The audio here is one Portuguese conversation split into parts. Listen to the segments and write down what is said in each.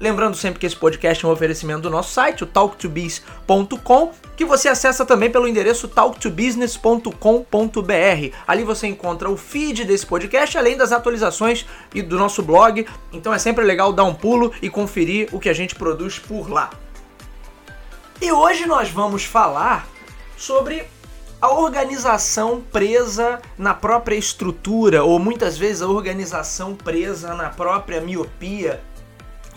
Lembrando sempre que esse podcast é um oferecimento do nosso site, o talktobiz.com, que você acessa também pelo endereço talktobusiness.com.br. Ali você encontra o feed desse podcast, além das atualizações e do nosso blog. Então é sempre legal dar um pulo e conferir o que a gente produz por lá. E hoje nós vamos falar sobre a organização presa na própria estrutura, ou muitas vezes a organização presa na própria miopia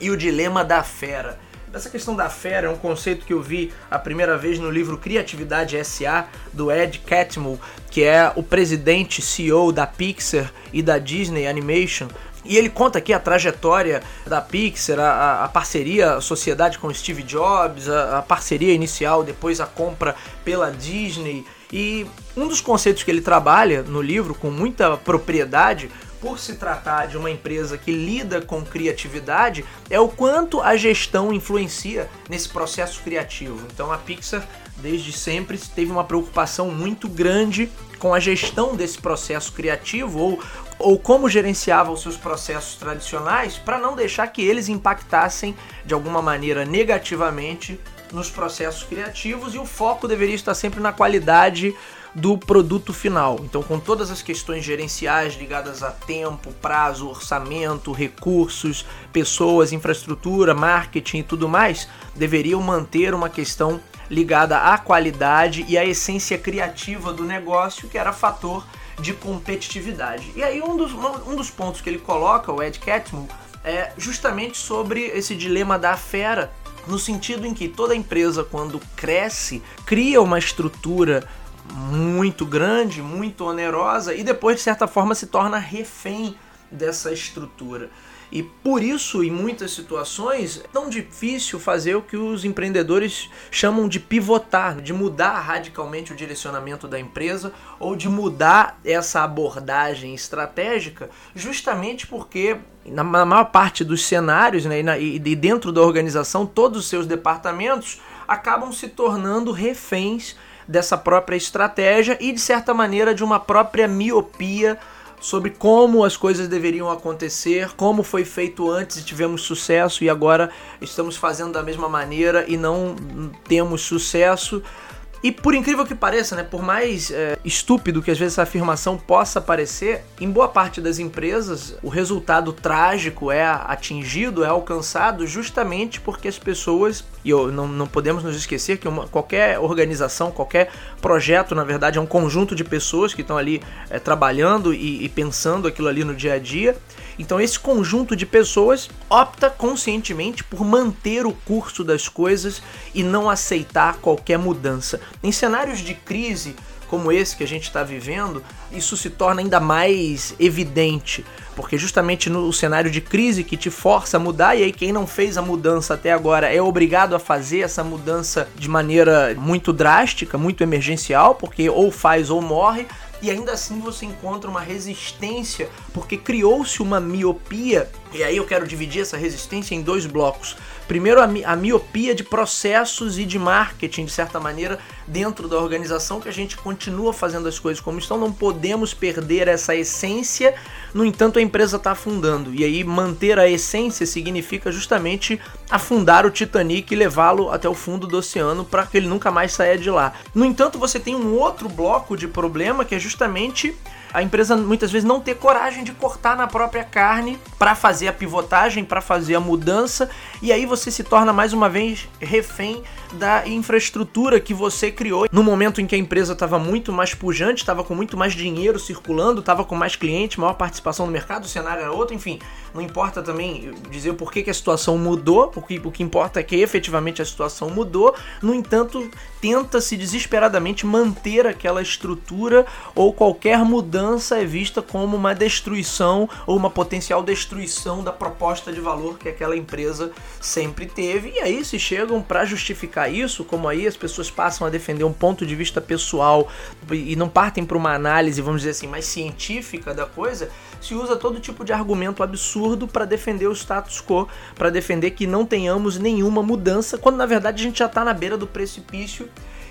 e o dilema da fera. Essa questão da fera é um conceito que eu vi a primeira vez no livro Criatividade SA do Ed Catmull, que é o presidente CEO da Pixar e da Disney Animation. E ele conta aqui a trajetória da Pixar, a, a parceria, a sociedade com Steve Jobs, a, a parceria inicial, depois a compra pela Disney. E um dos conceitos que ele trabalha no livro com muita propriedade por se tratar de uma empresa que lida com criatividade, é o quanto a gestão influencia nesse processo criativo. Então a Pixar desde sempre teve uma preocupação muito grande com a gestão desse processo criativo ou, ou como gerenciava os seus processos tradicionais para não deixar que eles impactassem de alguma maneira negativamente nos processos criativos e o foco deveria estar sempre na qualidade do produto final. Então, com todas as questões gerenciais ligadas a tempo, prazo, orçamento, recursos, pessoas, infraestrutura, marketing e tudo mais, deveriam manter uma questão ligada à qualidade e à essência criativa do negócio, que era fator de competitividade. E aí um dos, um dos pontos que ele coloca, o Ed Catmull, é justamente sobre esse dilema da fera, no sentido em que toda empresa quando cresce, cria uma estrutura muito grande, muito onerosa e depois de certa forma se torna refém dessa estrutura. E por isso, em muitas situações, é tão difícil fazer o que os empreendedores chamam de pivotar, de mudar radicalmente o direcionamento da empresa ou de mudar essa abordagem estratégica, justamente porque na maior parte dos cenários né, e, dentro da organização, todos os seus departamentos acabam se tornando reféns dessa própria estratégia e, de certa maneira, de uma própria miopia sobre como as coisas deveriam acontecer, como foi feito antes e tivemos sucesso e agora estamos fazendo da mesma maneira e não temos sucesso. E por incrível que pareça, né, por mais é, estúpido que às vezes essa afirmação possa parecer, em boa parte das empresas o resultado trágico é atingido, é alcançado justamente porque as pessoas, e eu, não, não podemos nos esquecer que uma, qualquer organização, qualquer projeto, na verdade, é um conjunto de pessoas que estão ali é, trabalhando e, e pensando aquilo ali no dia a dia. Então esse conjunto de pessoas opta conscientemente por manter o curso das coisas e não aceitar qualquer mudança. Em cenários de crise como esse que a gente está vivendo, isso se torna ainda mais evidente, porque justamente no cenário de crise que te força a mudar, e aí quem não fez a mudança até agora é obrigado a fazer essa mudança de maneira muito drástica, muito emergencial, porque ou faz ou morre, e ainda assim você encontra uma resistência, porque criou-se uma miopia, e aí eu quero dividir essa resistência em dois blocos. Primeiro, a, mi a miopia de processos e de marketing, de certa maneira, dentro da organização, que a gente continua fazendo as coisas como estão, não podemos perder essa essência, no entanto, a empresa está afundando. E aí, manter a essência significa justamente afundar o Titanic e levá-lo até o fundo do oceano para que ele nunca mais saia de lá. No entanto, você tem um outro bloco de problema que é justamente a empresa muitas vezes não ter coragem de cortar na própria carne para fazer a pivotagem, para fazer a mudança, e aí você se torna mais uma vez refém da infraestrutura que você criou no momento em que a empresa estava muito mais pujante, estava com muito mais dinheiro circulando, estava com mais clientes, maior participação no mercado, o cenário era outro, enfim. Não importa também dizer o porquê que a situação mudou, o que, o que importa é que efetivamente a situação mudou. No entanto, tenta-se desesperadamente manter aquela estrutura ou qualquer mudança é vista como uma destruição ou uma potencial destruição da proposta de valor que aquela empresa sempre teve. E aí se chegam para justificar isso, como aí as pessoas passam a defender um ponto de vista pessoal e não partem para uma análise, vamos dizer assim, mais científica da coisa, se usa todo tipo de argumento absurdo para defender o status quo, para defender que não tenhamos nenhuma mudança, quando na verdade a gente já está na beira do precipício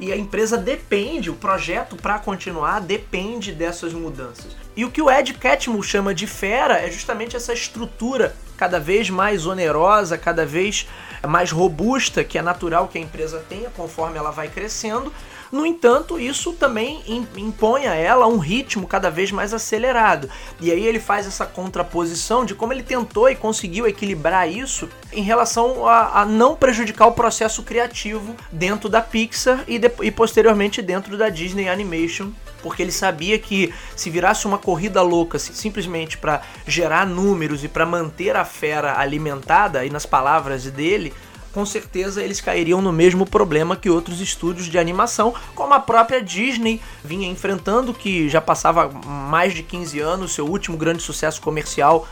e a empresa depende, o projeto para continuar depende dessas mudanças. E o que o Ed Catmull chama de fera é justamente essa estrutura cada vez mais onerosa, cada vez mais robusta, que é natural que a empresa tenha conforme ela vai crescendo. No entanto, isso também impõe a ela um ritmo cada vez mais acelerado. E aí ele faz essa contraposição de como ele tentou e conseguiu equilibrar isso em relação a, a não prejudicar o processo criativo dentro da Pixar e, de, e posteriormente dentro da Disney Animation porque ele sabia que se virasse uma corrida louca simplesmente para gerar números e para manter a fera alimentada, e nas palavras dele, com certeza eles cairiam no mesmo problema que outros estúdios de animação, como a própria Disney vinha enfrentando, que já passava mais de 15 anos, seu último grande sucesso comercial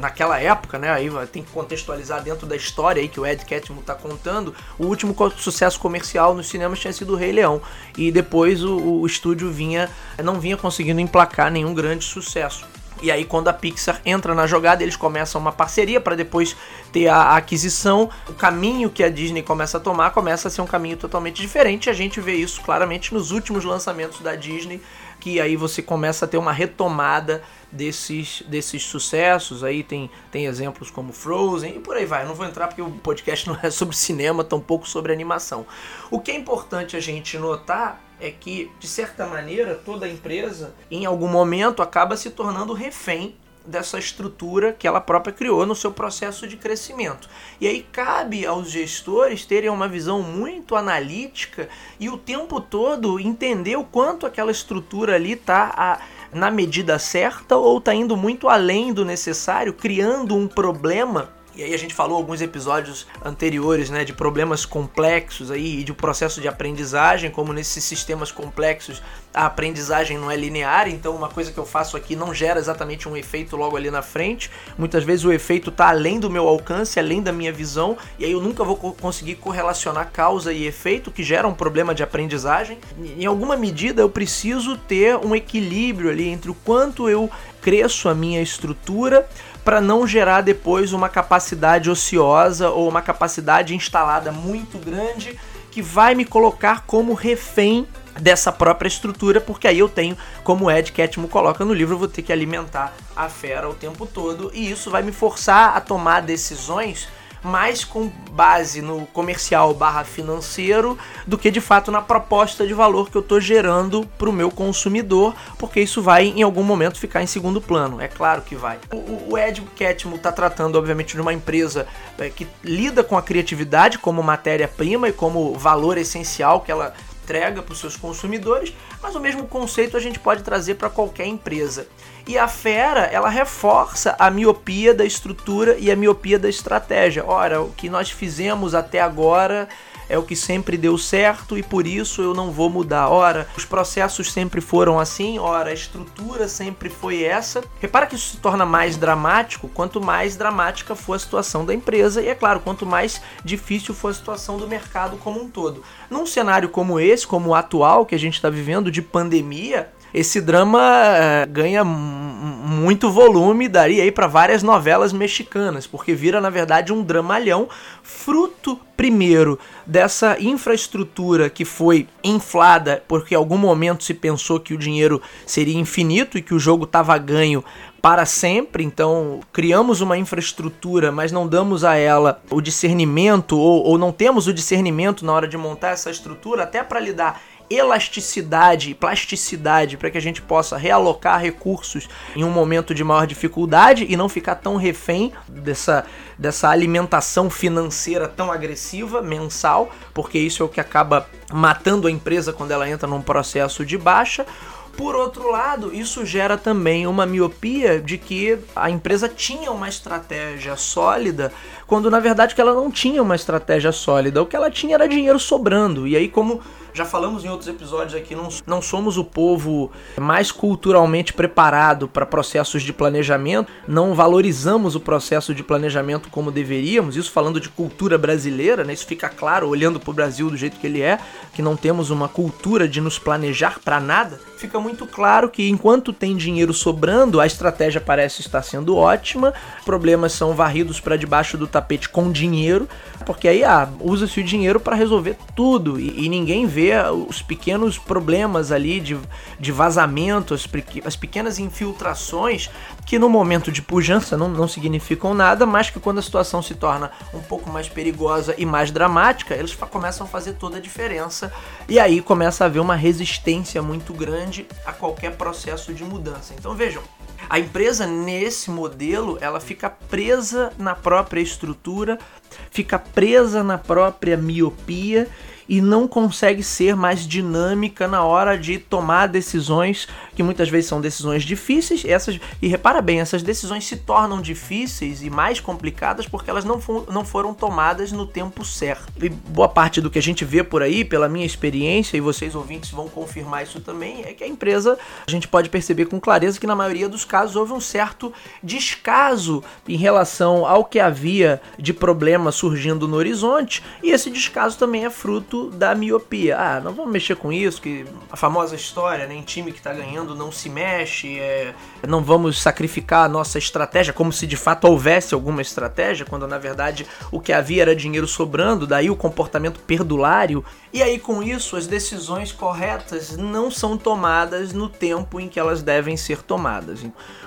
naquela época, né? Aí tem que contextualizar dentro da história aí que o Ed Catmull está contando. O último sucesso comercial nos cinemas tinha sido o Rei Leão e depois o, o estúdio vinha não vinha conseguindo emplacar nenhum grande sucesso. E aí, quando a Pixar entra na jogada, eles começam uma parceria para depois ter a aquisição. O caminho que a Disney começa a tomar começa a ser um caminho totalmente diferente. A gente vê isso claramente nos últimos lançamentos da Disney, que aí você começa a ter uma retomada desses, desses sucessos. Aí tem, tem exemplos como Frozen e por aí vai. Eu não vou entrar porque o podcast não é sobre cinema, tampouco sobre animação. O que é importante a gente notar é que, de certa maneira, toda empresa, em algum momento, acaba se tornando refém dessa estrutura que ela própria criou no seu processo de crescimento. E aí cabe aos gestores terem uma visão muito analítica e o tempo todo entender o quanto aquela estrutura ali está na medida certa ou está indo muito além do necessário, criando um problema e aí a gente falou alguns episódios anteriores, né, de problemas complexos aí e de um processo de aprendizagem, como nesses sistemas complexos a aprendizagem não é linear, então uma coisa que eu faço aqui não gera exatamente um efeito logo ali na frente. Muitas vezes o efeito está além do meu alcance, além da minha visão, e aí eu nunca vou conseguir correlacionar causa e efeito que gera um problema de aprendizagem. Em alguma medida eu preciso ter um equilíbrio ali entre o quanto eu cresço a minha estrutura para não gerar depois uma capacidade ociosa ou uma capacidade instalada muito grande que vai me colocar como refém dessa própria estrutura, porque aí eu tenho, como Ed Catmull coloca no livro, eu vou ter que alimentar a fera o tempo todo e isso vai me forçar a tomar decisões mais com base no comercial barra financeiro do que de fato na proposta de valor que eu estou gerando para o meu consumidor, porque isso vai em algum momento ficar em segundo plano, é claro que vai. O, o Ed Catmull está tratando, obviamente, de uma empresa é, que lida com a criatividade como matéria-prima e como valor essencial que ela entrega para os seus consumidores, mas o mesmo conceito a gente pode trazer para qualquer empresa. E a fera, ela reforça a miopia da estrutura e a miopia da estratégia. Ora, o que nós fizemos até agora é o que sempre deu certo e por isso eu não vou mudar. Ora, os processos sempre foram assim, ora, a estrutura sempre foi essa. Repara que isso se torna mais dramático quanto mais dramática for a situação da empresa e, é claro, quanto mais difícil for a situação do mercado como um todo. Num cenário como esse, como o atual que a gente está vivendo de pandemia, esse drama é, ganha muito volume, daria aí para várias novelas mexicanas, porque vira na verdade um dramalhão, fruto primeiro dessa infraestrutura que foi inflada, porque em algum momento se pensou que o dinheiro seria infinito e que o jogo estava ganho para sempre. Então, criamos uma infraestrutura, mas não damos a ela o discernimento, ou, ou não temos o discernimento na hora de montar essa estrutura, até para lidar elasticidade e plasticidade para que a gente possa realocar recursos em um momento de maior dificuldade e não ficar tão refém dessa, dessa alimentação financeira tão agressiva mensal, porque isso é o que acaba matando a empresa quando ela entra num processo de baixa. Por outro lado, isso gera também uma miopia de que a empresa tinha uma estratégia sólida, quando na verdade que ela não tinha uma estratégia sólida. O que ela tinha era dinheiro sobrando. E aí, como Já falamos em outros episódios aqui, não, não somos o povo mais culturalmente preparado para processos de planejamento, não valorizamos o processo de planejamento como deveríamos, isso falando de cultura brasileira, né? Isso fica claro olhando para o Brasil do jeito que ele é, que não temos uma cultura de nos planejar para nada. Fica muito claro que enquanto tem dinheiro sobrando, a estratégia parece estar sendo ótima, problemas são varridos para debaixo do tapete com dinheiro, porque aí ah, usa-se o dinheiro para resolver tudo e, e, ninguém vê os pequenos problemas ali de, de vazamento, as, as pequenas infiltrações que no momento de pujança não, não significam nada, mas que quando a situação se torna um pouco mais perigosa e mais dramática, eles começam a fazer toda a diferença e aí começa a haver uma resistência muito grande a qualquer processo de mudança. Então vejam, a empresa nesse modelo, ela fica presa na própria estrutura, fica presa na própria miopia e não consegue ser mais dinâmica na hora de tomar decisões que muitas vezes são decisões difíceis. Essas e repara bem, essas decisões se tornam difíceis e mais complicadas porque elas não, for, não foram tomadas no tempo certo. E boa parte do que a gente vê por aí, pela minha experiência e vocês ouvintes vão confirmar isso também, é que a empresa a gente pode perceber com clareza que na maioria dos casos houve um certo descaso em relação ao que havia de problema surgindo no horizonte e esse descaso também é fruto da miopia. Ah, não vamos mexer com isso, que a famosa história, né, time que tá ganhando não se mexe, é, não vamos sacrificar a nossa estratégia, como se de fato houvesse alguma estratégia, quando na verdade o que havia era dinheiro sobrando, daí o comportamento perdulário. E aí com isso as decisões corretas não são tomadas no tempo em que elas devem ser tomadas.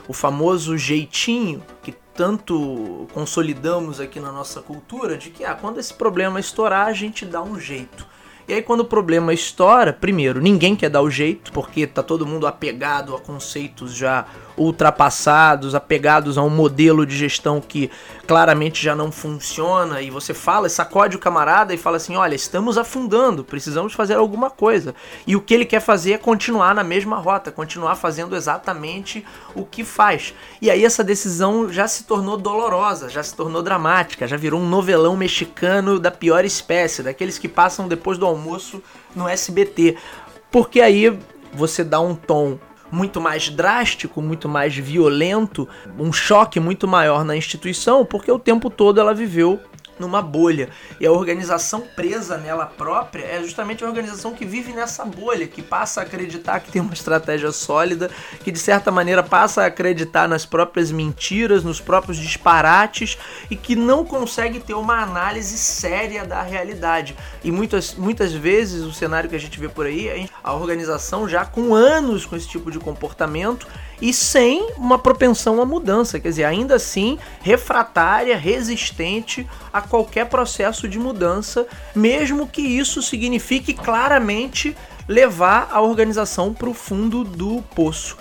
O famoso jeitinho que tanto consolidamos aqui na nossa cultura de que ah, quando esse problema estourar, a gente dá um jeito. E aí quando o problema estoura, primeiro, ninguém quer dar o jeito, porque tá todo mundo apegado a conceitos já ultrapassados, apegados a um modelo de gestão que claramente já não funciona, e você fala, sacode o camarada e fala assim: olha, estamos afundando, precisamos fazer alguma coisa. E o que ele quer fazer é continuar na mesma rota, continuar fazendo exatamente o que faz. E aí essa decisão já se tornou dolorosa, já se tornou dramática, já virou um novelão mexicano da pior espécie, daqueles que passam depois do almoço no SBT. Porque aí você dá um tom muito mais drástico, muito mais violento, um choque muito maior na instituição, porque o tempo todo ela viveu numa bolha. E a organização presa nela própria é justamente a organização que vive nessa bolha, que passa a acreditar que tem uma estratégia sólida, que de certa maneira passa a acreditar nas próprias mentiras, nos próprios disparates e que não consegue ter uma análise séria da realidade. E muitas, muitas vezes o cenário que a gente vê por aí, a organização já com anos com esse tipo de comportamento e sem uma propensão à mudança, quer dizer, ainda assim refratária, resistente a qualquer processo de mudança, mesmo que isso signifique claramente levar a organização para o fundo do poço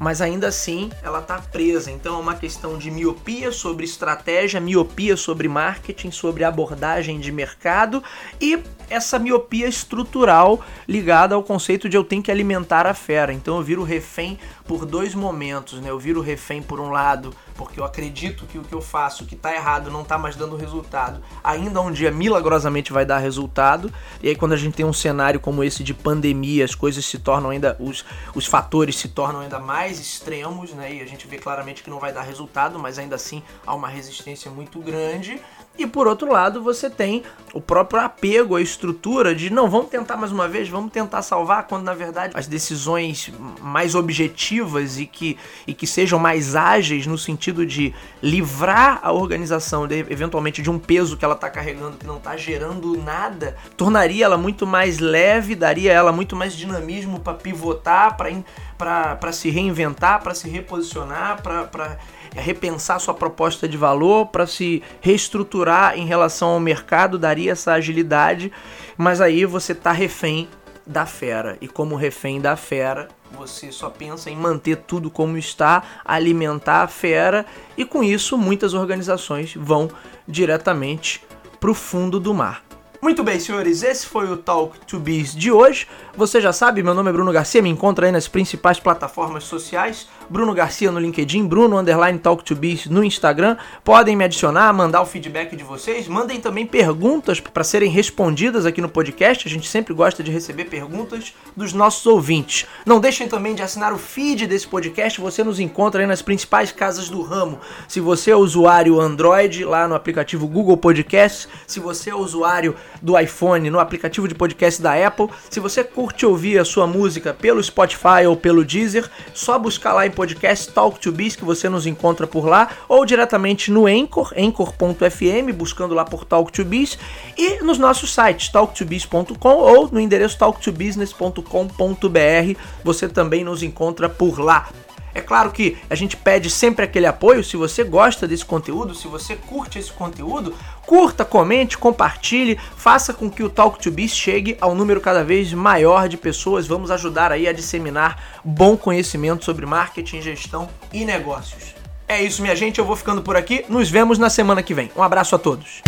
mas ainda assim ela está presa. Então é uma questão de miopia sobre estratégia, miopia sobre marketing, sobre abordagem de mercado e essa miopia estrutural ligada ao conceito de eu tenho que alimentar a fera. Então eu viro refém por dois momentos, né? Eu viro refém por um lado porque eu acredito que o que eu faço, que está errado, não está mais dando resultado, ainda um dia milagrosamente vai dar resultado. E aí quando a gente tem um cenário como esse de pandemia, as coisas se tornam ainda os, os fatores se tornam ainda mais extremos, né? E a gente vê claramente que não vai dar resultado, mas ainda assim há uma resistência muito grande. E por outro lado, você tem o próprio apego à estrutura de não, vamos tentar mais uma vez, vamos tentar salvar, quando na verdade as decisões mais objetivas e que, e que sejam mais ágeis no sentido de livrar a organização de, eventualmente de um peso que ela está carregando que não está gerando nada, tornaria ela muito mais leve, daria ela muito mais dinamismo para pivotar, para se reinventar, para se reposicionar, para repensar sua proposta de valor, para se reestruturar em relação ao mercado, daria essa agilidade, mas aí você tá refém da fera. E como refém da fera, você só pensa em manter tudo como está, alimentar a fera, e com isso muitas organizações vão diretamente para o fundo do mar. Muito bem, senhores, esse foi o Talk to Biz de hoje. Você já sabe, meu nome é Bruno Garcia, me encontra aí nas principais plataformas sociais. Bruno Garcia no LinkedIn, Bruno Underline Talk to Biz no Instagram. Podem me adicionar, mandar o feedback de vocês. Mandem também perguntas para serem respondidas aqui no podcast. A gente sempre gosta de receber perguntas dos nossos ouvintes. Não deixem também de assinar o feed desse podcast. Você nos encontra aí nas principais casas do ramo. Se você é usuário Android, lá no aplicativo Google Podcasts. Se você é usuário do iPhone no aplicativo de podcast da Apple. Se você curte ouvir a sua música pelo Spotify ou pelo Deezer, só buscar lá em podcast Talk to Biz que você nos encontra por lá ou diretamente no Anchor, anchor.fm, buscando lá por Talk to Biz e nos nossos sites talktobiz.com ou no endereço talktobusiness.com.br. Você também nos encontra por lá. É claro que a gente pede sempre aquele apoio. Se você gosta desse conteúdo, se você curte esse conteúdo, curta, comente, compartilhe, faça com que o Talk to Biz chegue ao número cada vez maior de pessoas. Vamos ajudar aí a disseminar bom conhecimento sobre marketing, gestão e negócios. É isso, minha gente. Eu vou ficando por aqui. Nos vemos na semana que vem. Um abraço a todos.